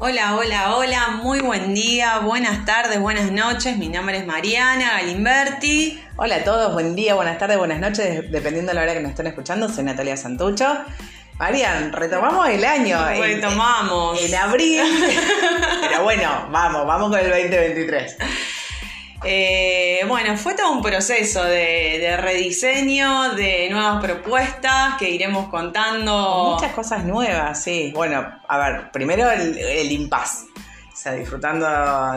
Hola, hola, hola, muy buen día, buenas tardes, buenas noches. Mi nombre es Mariana Galimberti. Hola a todos, buen día, buenas tardes, buenas noches, dependiendo de la hora que nos estén escuchando. Soy Natalia Santucho. Marian, retomamos el año. Retomamos. En, en abril. Pero bueno, vamos, vamos con el 2023. Eh, bueno, fue todo un proceso de, de rediseño, de nuevas propuestas que iremos contando. Muchas cosas nuevas, sí. Bueno, a ver, primero el, el impas. O sea, disfrutando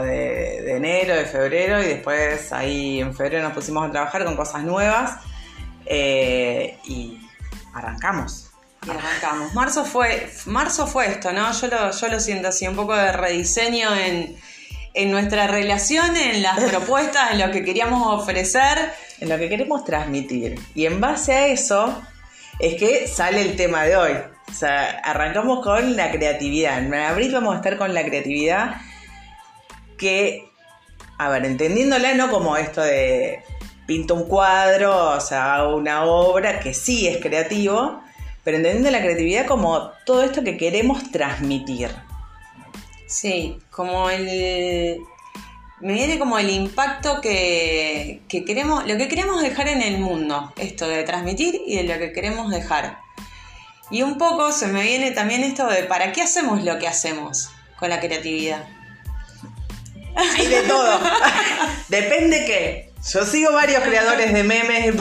de, de enero, de febrero y después ahí en febrero nos pusimos a trabajar con cosas nuevas eh, y arrancamos. Y arrancamos. Marzo fue, marzo fue esto, ¿no? Yo lo, yo lo siento así, un poco de rediseño en, en nuestra relación, en las propuestas, en lo que queríamos ofrecer. En lo que queremos transmitir. Y en base a eso es que sale el tema de hoy. O sea, arrancamos con la creatividad. En abril vamos a estar con la creatividad que, a ver, entendiéndola no como esto de pinto un cuadro, o sea, hago una obra que sí es creativo, pero entendiendo la creatividad como todo esto que queremos transmitir. Sí, como el. Me viene como el impacto que, que queremos, lo que queremos dejar en el mundo, esto de transmitir y de lo que queremos dejar. Y un poco se me viene también esto de para qué hacemos lo que hacemos con la creatividad. Hay de todo. Depende qué. Yo sigo varios creadores de memes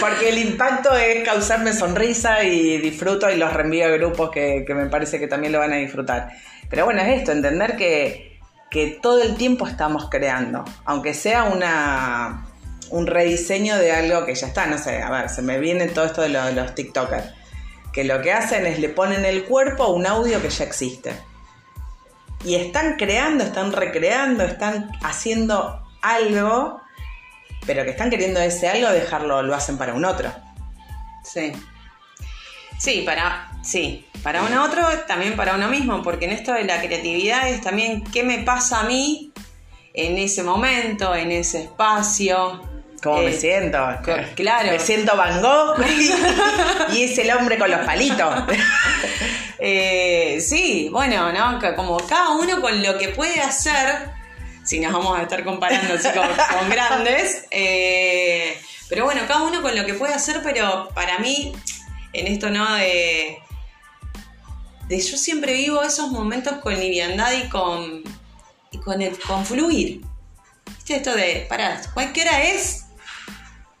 porque el impacto es causarme sonrisa y disfruto y los reenvío a grupos que, que me parece que también lo van a disfrutar. Pero bueno, es esto, entender que, que todo el tiempo estamos creando, aunque sea una, un rediseño de algo que ya está, no sé, a ver, se me viene todo esto de, lo, de los TikTokers, que lo que hacen es le ponen el cuerpo a un audio que ya existe. Y están creando, están recreando, están haciendo algo, pero que están queriendo ese algo dejarlo, lo hacen para un otro. Sí. Sí, para, sí, para un otro, también para uno mismo, porque en esto de la creatividad es también qué me pasa a mí en ese momento, en ese espacio. ¿Cómo Eh, me siento? co- claro. Me siento Van Gogh y, y es el hombre con los palitos. Eh, sí, bueno, ¿no? Como cada uno con lo que puede hacer, si nos vamos a estar comparando así con, con grandes, eh, pero bueno, cada uno con lo que puede hacer, pero para mí, en esto, ¿no? De, de yo siempre vivo esos momentos con liviandad y con, y con, el, con fluir. ¿Viste esto de, pará, cualquier hora es?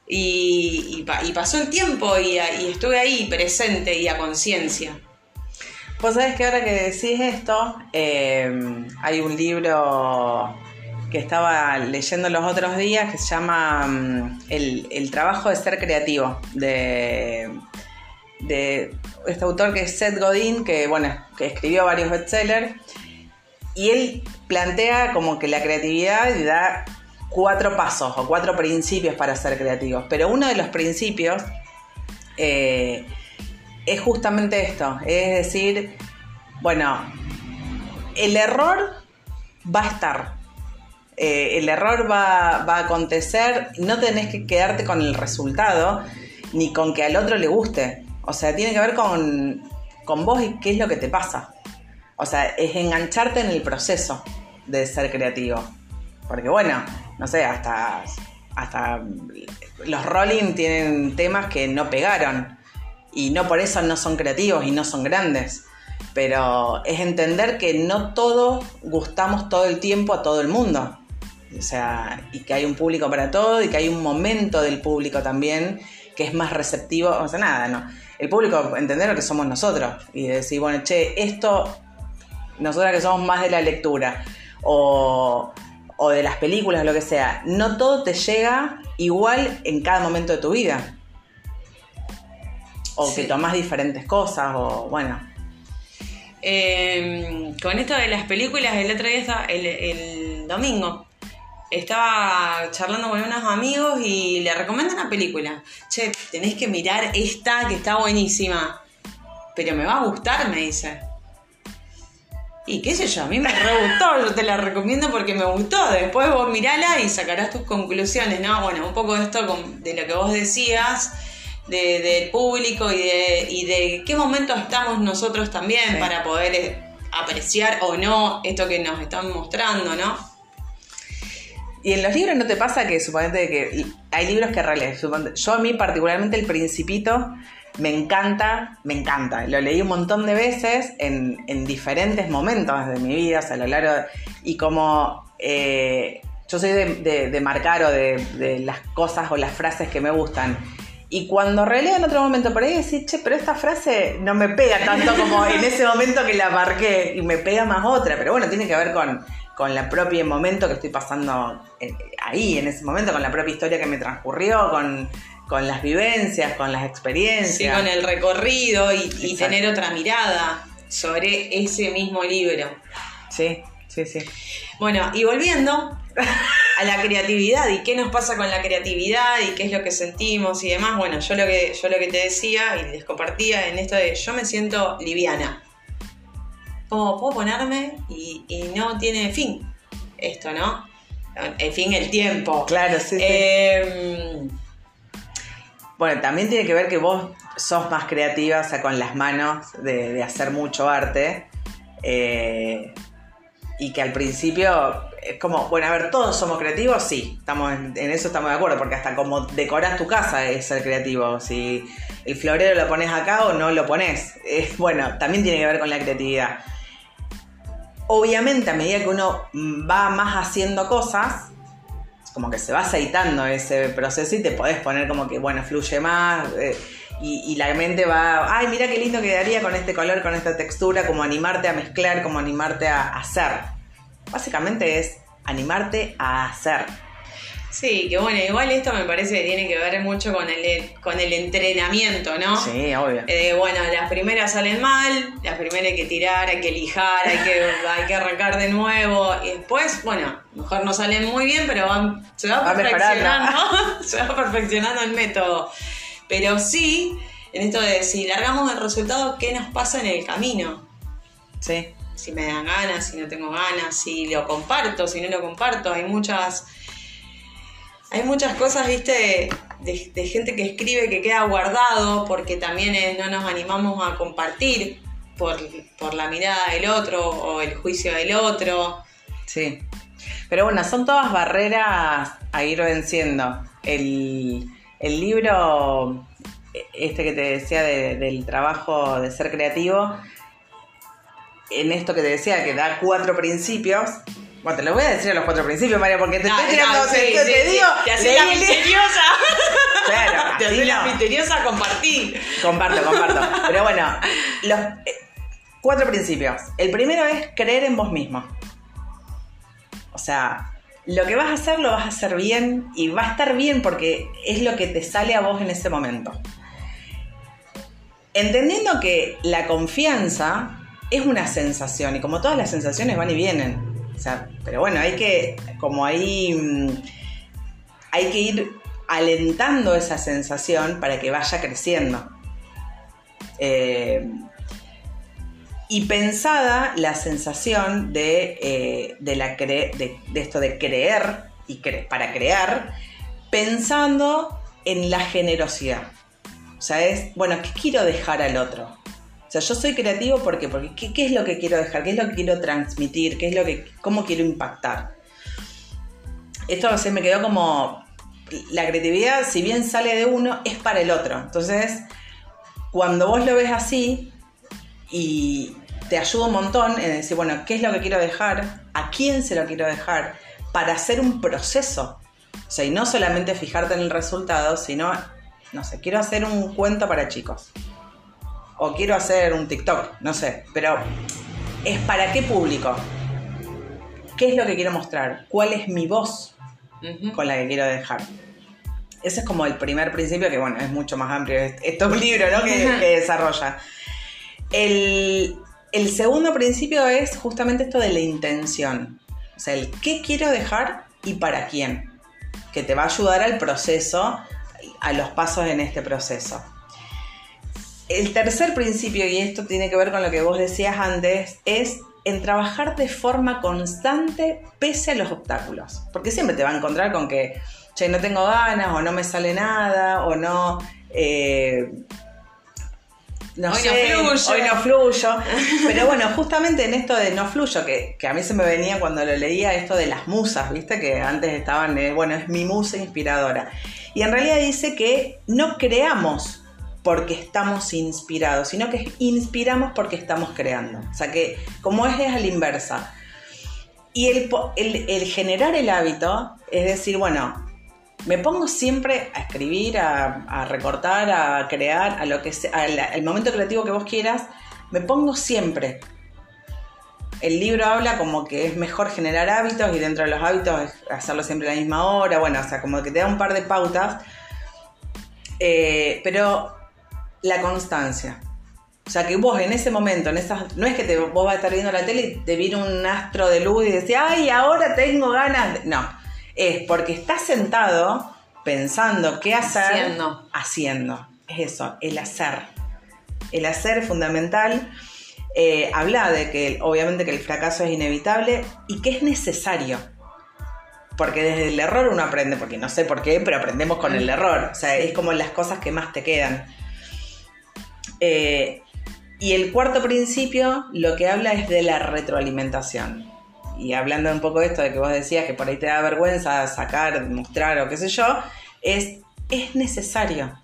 Y, y pa- y pasó el tiempo y, estuve ahí presente y a conciencia. Vos sabés que ahora que decís esto, eh, hay un libro que estaba leyendo los otros días que se llama mm, el, el trabajo de ser creativo, de, de este autor que es Seth Godin, que bueno, que escribió varios bestsellers, y él plantea como que la creatividad da cuatro pasos o cuatro principios para ser creativos, pero uno de los principios eh, es justamente esto, es decir, bueno, el error va a estar, eh, el error va, va a acontecer, no tenés que quedarte con el resultado, ni con que al otro le guste, o sea, tiene que ver con, con vos y qué es lo que te pasa, o sea, es engancharte en el proceso de ser creativo, porque bueno, no sé, hasta, hasta los Rolling tienen temas que no pegaron y no por eso no son creativos y no son grandes. Pero es entender que no todos gustamos todo el tiempo a todo el mundo. O sea, y que hay un público para todo y que hay un momento del público también que es más receptivo. O sea, nada, no. El público, entender lo que somos nosotros y decir, bueno, che, esto, nosotras que somos más de la lectura o, o de las películas, lo que sea, no todo te llega igual en cada momento de tu vida o Sí. que tomás diferentes cosas, o bueno. Eh, con esto de las películas, el otro día el, el domingo, estaba charlando con unos amigos y le recomiendo una película. Che, tenés que mirar esta que está buenísima. Pero me va a gustar, me dice. Y qué sé yo, a mí me re gustó, yo te la recomiendo porque me gustó. Después vos mirala y sacarás tus conclusiones, ¿no? Bueno, un poco de esto de lo que vos decías, de- del público y de, y de qué momento estamos nosotros también Sí. para poder eh, apreciar o no esto que nos están mostrando, ¿no? Y en los libros no te pasa que suponete que hay libros que relees. Yo a mí particularmente el Principito me encanta, me encanta. Lo leí un montón de veces en, en diferentes momentos de mi vida, a lo largo. y como eh, yo soy de, de, marcar o de, de, las cosas o las frases que me gustan. Y cuando releo en otro momento por ahí decís, che, pero esta frase no me pega tanto como en ese momento que la marqué y me pega más otra. Pero bueno, tiene que ver con, con la propia momento que estoy pasando ahí, en ese momento, con la propia historia que me transcurrió, con, con las vivencias, con las experiencias. Sí, con el recorrido y, tener otra mirada sobre ese mismo libro. Sí, sí, sí. Bueno, y volviendo a la creatividad y qué nos pasa con la creatividad y qué es lo que sentimos y demás. Bueno, yo lo que, yo lo que te decía y les compartía en esto de yo me siento liviana. Como puedo ponerme y, no tiene fin esto, ¿no? En fin, el tiempo. Claro, sí. sí. Em, bueno, también tiene que ver que vos sos más creativa, o sea, con las manos, de, hacer mucho arte. Eh, y que al principio es como, bueno, a ver, todos somos creativos, sí, estamos en, eso estamos de acuerdo, porque hasta como decoras tu casa es ser creativo. Si el florero lo pones acá o no lo pones. Es, bueno, también tiene que ver con la creatividad. Obviamente, a medida que uno va más haciendo cosas, como que se va aceitando ese proceso y te podés poner como que, bueno, fluye más. Eh, y, la mente va, ay, mira qué lindo quedaría con este color, con esta textura, como animarte a mezclar, como animarte a hacer. Básicamente es animarte a hacer. Sí, que bueno, igual esto me parece que tiene que ver mucho con el, con el entrenamiento, ¿no? Sí, obvio. Eh, bueno, las primeras salen mal, las primeras hay que tirar, hay que lijar, hay que, hay que arrancar de nuevo. Y después, bueno, mejor no salen muy bien, pero van, se va, perfeccionando, se va perfeccionando el método. Pero sí, en esto de si largamos el resultado, ¿qué nos pasa en el camino? Sí. Si me dan ganas, si no tengo ganas, si lo comparto, si no lo comparto. Hay muchas hay muchas cosas, viste, de, gente que escribe que queda guardado porque también no nos animamos a compartir por, la mirada del otro o el juicio del otro. Sí. Pero bueno, son todas barreras a ir venciendo. El, libro, este que te decía del trabajo de ser creativo, en esto que te decía, que da cuatro principios, bueno, te lo voy a decir a los cuatro principios, María, porque te estoy tirando, te, digo. Te haces la misteriosa. Claro, te haces la misteriosa compartir. Comparto, comparto. Pero bueno, los eh, cuatro principios. El primero es creer en vos mismo. O sea, lo que vas a hacer lo vas a hacer bien y va a estar bien porque es lo que te sale a vos en ese momento. Entendiendo que la confianza es una sensación y como todas las sensaciones van y vienen pero bueno, hay que, como ahí, mm, hay que ir alentando esa sensación para que vaya creciendo. Eh, y pensada la sensación de, eh, de, de, esto de creer y para crear, pensando en la generosidad. O sea, es, bueno, ¿qué quiero dejar al otro? Sea, yo soy creativo porque, porque ¿qué, es lo que quiero dejar? ¿Qué es lo que quiero transmitir? ¿Qué es lo que, ¿Cómo quiero impactar? Esto se me quedó como, la creatividad, si bien sale de uno, es para el otro. Entonces, cuando vos lo ves así y te ayuda un montón en decir, bueno, ¿qué es lo que quiero dejar? ¿A quién se lo quiero dejar? Para hacer un proceso. O sea, y no solamente fijarte en el resultado, sino, no sé, quiero hacer un cuento para chicos o quiero hacer un TikTok, no sé, pero es para qué público. ¿Qué es lo que quiero mostrar? ¿Cuál es mi voz con la que quiero dejar? Ese es como el primer principio, que bueno, es mucho más amplio. Esto es un libro, ¿no? Que, desarrolla. El, el, segundo principio es justamente esto de la intención. O sea, el qué quiero dejar y para quién. Que te va a ayudar al proceso, a los pasos en este proceso. El tercer principio, y esto tiene que ver con lo que vos decías antes, es en trabajar de forma constante pese a los obstáculos. Porque siempre te va a encontrar con que, che, no tengo ganas, o no me sale nada, o no... Eh, no Hoy sé, no fluyo. hoy no fluyo. Pero bueno, justamente en esto de no fluyo, que, que a mí se me venía cuando lo leía esto de las musas, ¿viste? Que antes estaban, eh, bueno, es mi musa inspiradora. Y en realidad dice que no creamos porque estamos inspirados, sino que inspiramos porque estamos creando. O sea que como es, es a la inversa. Y el, generar el hábito es decir, bueno, me pongo siempre a escribir, a, recortar, a crear, a lo que sea, al, momento creativo que vos quieras, me pongo siempre. El libro habla como que es mejor generar hábitos y dentro de los hábitos hacerlo siempre a la misma hora, bueno, o sea, como que te da un par de pautas, Eh, pero la constancia. O sea, que vos en ese momento, en esas, no es que te, vos vas a estar viendo la tele y te viene un astro de luz y decís, ay, ahora tengo ganas. de-". No, es porque estás sentado pensando qué hacer. Haciendo. Haciendo. Es eso, el hacer. El hacer es fundamental. Eh, habla de que obviamente que el fracaso es inevitable y que es necesario. Porque desde el error uno aprende, porque no sé por qué, pero aprendemos con el error. O sea, es como las cosas que más te quedan. Eh, y el cuarto principio lo que habla es de la retroalimentación. Y hablando un poco de esto de que vos decías que por ahí te da vergüenza sacar, mostrar o qué sé yo, es, es necesario.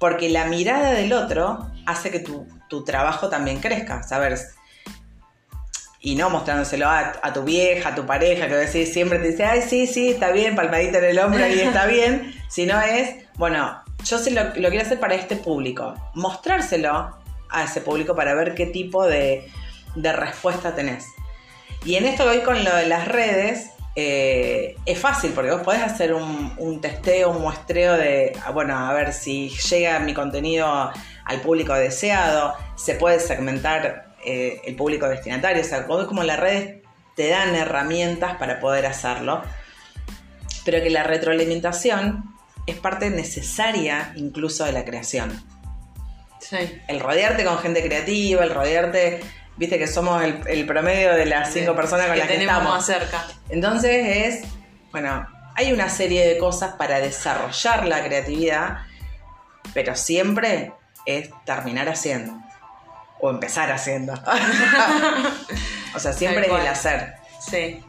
Porque la mirada del otro hace que tu, tu trabajo también crezca. Saber, y no mostrándoselo a, a tu vieja, a tu pareja, que decís, siempre te dice, ay, sí, sí, está bien, palmadita en el hombro y está bien, sino es, bueno, yo sí lo, quiero hacer para este público, mostrárselo a ese público para ver qué tipo de, de respuesta tenés. Y en esto que voy con lo de las redes, eh, es fácil porque vos podés hacer un, un testeo, un muestreo de, bueno, a ver si llega mi contenido al público deseado, se puede segmentar eh, el público destinatario, o sea, como las redes te dan herramientas para poder hacerlo, pero que la retroalimentación es parte necesaria incluso de la creación Sí. el rodearte con gente creativa, el rodearte, viste que somos el, el promedio de las cinco personas con las que tenemos estamos. más cerca. Entonces es, bueno, hay una serie de cosas para desarrollar la creatividad, pero siempre es terminar haciendo o empezar haciendo. o sea, siempre es el hacer. Sí.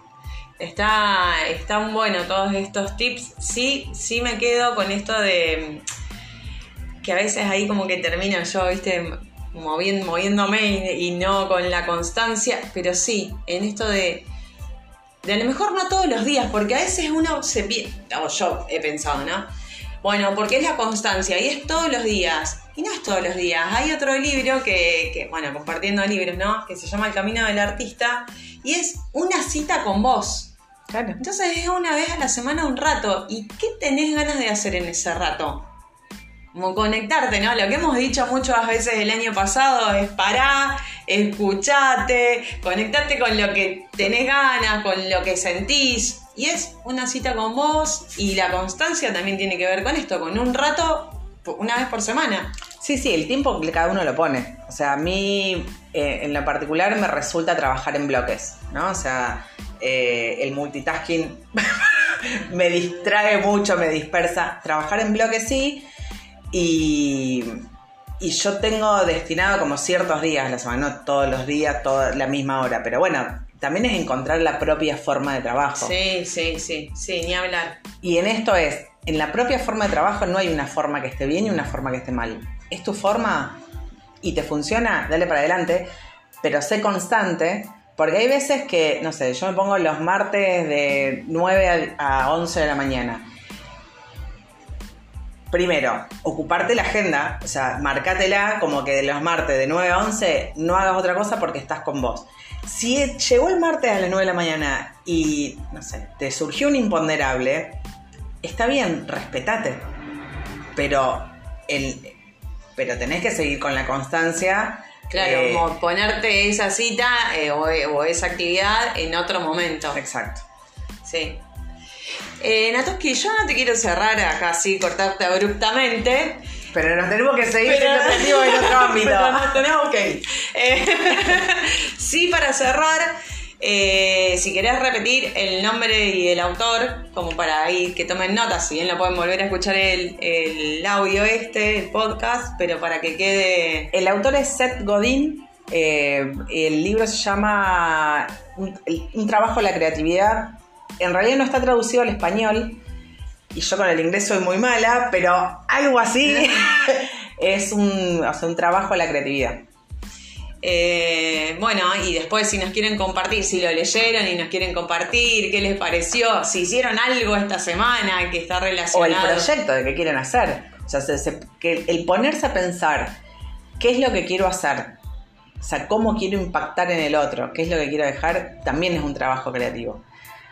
Está, están bueno todos estos tips. Sí, sí me quedo con esto de mm, que a veces ahí como que termino yo, viste, moviendo, moviéndome y, y no con la constancia, pero sí, en esto de, de a lo mejor no todos los días, porque a veces uno se pierde, o yo he pensado, ¿no? Bueno, porque es la constancia y es todos los días. Y no es todos los días. Hay otro libro que, que, bueno, compartiendo libros, ¿no? Que se llama El Camino del Artista y es una cita con vos. Entonces es una vez a la semana un rato. ¿Y qué tenés ganas de hacer en ese rato? Como conectarte, ¿no? Lo que hemos dicho muchas veces el año pasado es pará, escuchate, conectarte con lo que tenés ganas, con lo que sentís. Y es una cita con vos y la constancia también tiene que ver con esto, con un rato una vez por semana. Sí, sí, el tiempo que cada uno lo pone. O sea, a mí eh, en lo particular me resulta trabajar en bloques, ¿no? O sea, eh, el multitasking me distrae mucho, me dispersa. Trabajar en bloques sí, y, y yo tengo destinado como ciertos días a la semana, no todos los días, toda la misma hora, pero bueno, también es encontrar la propia forma de trabajo. Sí, sí, sí, sí, ni hablar. Y en esto es, en la propia forma de trabajo no hay una forma que esté bien y una forma que esté mal. Es tu forma y te funciona, dale para adelante, pero sé constante, porque hay veces que, no sé, yo me pongo los martes de 9 a a 11 de la mañana. Primero, ocuparte la agenda, o sea, marcátela como que de los martes de 9 a 11 no hagas otra cosa porque estás con vos. Si llegó el martes a las 9 de la mañana y, no sé, te surgió un imponderable, está bien, respetate. Pero, el, pero tenés que seguir con la constancia. Claro, eh, como ponerte esa cita eh, o, o esa actividad en otro momento. Exacto. Sí. Eh, Natoski, yo no te quiero cerrar acá así, cortarte abruptamente. Pero nos tenemos que seguir siendo creativos en otro ámbito. Pero nos tenemos que ir. Eh, sí, para cerrar, Eh, si querés repetir el nombre y el autor, como para ahí que tomen notas, si bien lo pueden volver a escuchar el, el audio este, el podcast, pero para que quede... El autor es Seth Godin. eh, el libro se llama un, trabajo de la creatividad. En realidad no está traducido al español. Y yo con el inglés soy muy mala, pero algo así es un, o sea, un trabajo de la creatividad. Eh, bueno, y después si nos quieren compartir, si lo leyeron y nos quieren compartir, qué les pareció, si hicieron algo esta semana que está O el relacionado. proyecto de qué quieren hacer. O sea, se- se- que el ponerse a pensar qué es lo que quiero hacer. O sea, cómo quiero impactar en el otro, qué es lo que quiero dejar, también es un trabajo creativo.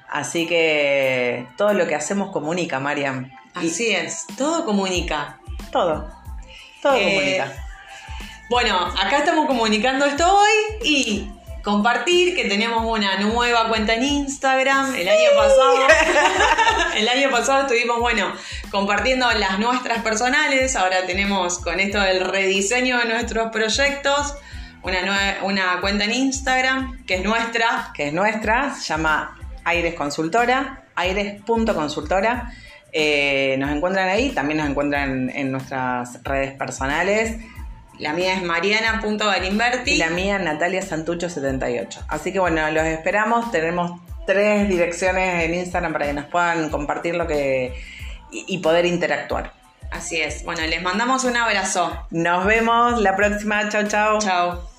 Así que todo lo que hacemos comunica, Mariam. Y Así es, todo comunica. todo. Todo Eh, comunica. Bueno, acá estamos comunicando esto hoy y compartir que tenemos una nueva cuenta en Instagram. El año pasado, el año pasado estuvimos, bueno, compartiendo las nuestras personales. Ahora tenemos con esto del rediseño de nuestros proyectos una, una cuenta en Instagram que es nuestra. que es nuestra, se llama Aires Consultora, aires.consultora. Eh, nos encuentran ahí, también nos encuentran en nuestras redes personales. La mía es mariana.galimberti. Y la mía, Natalia Santucho78. Así que bueno, los esperamos. Tenemos tres direcciones en Instagram para que nos puedan compartir lo que. y, y poder interactuar. Así es. Bueno, les mandamos un abrazo. Nos vemos la próxima. Chau, chau. Chao.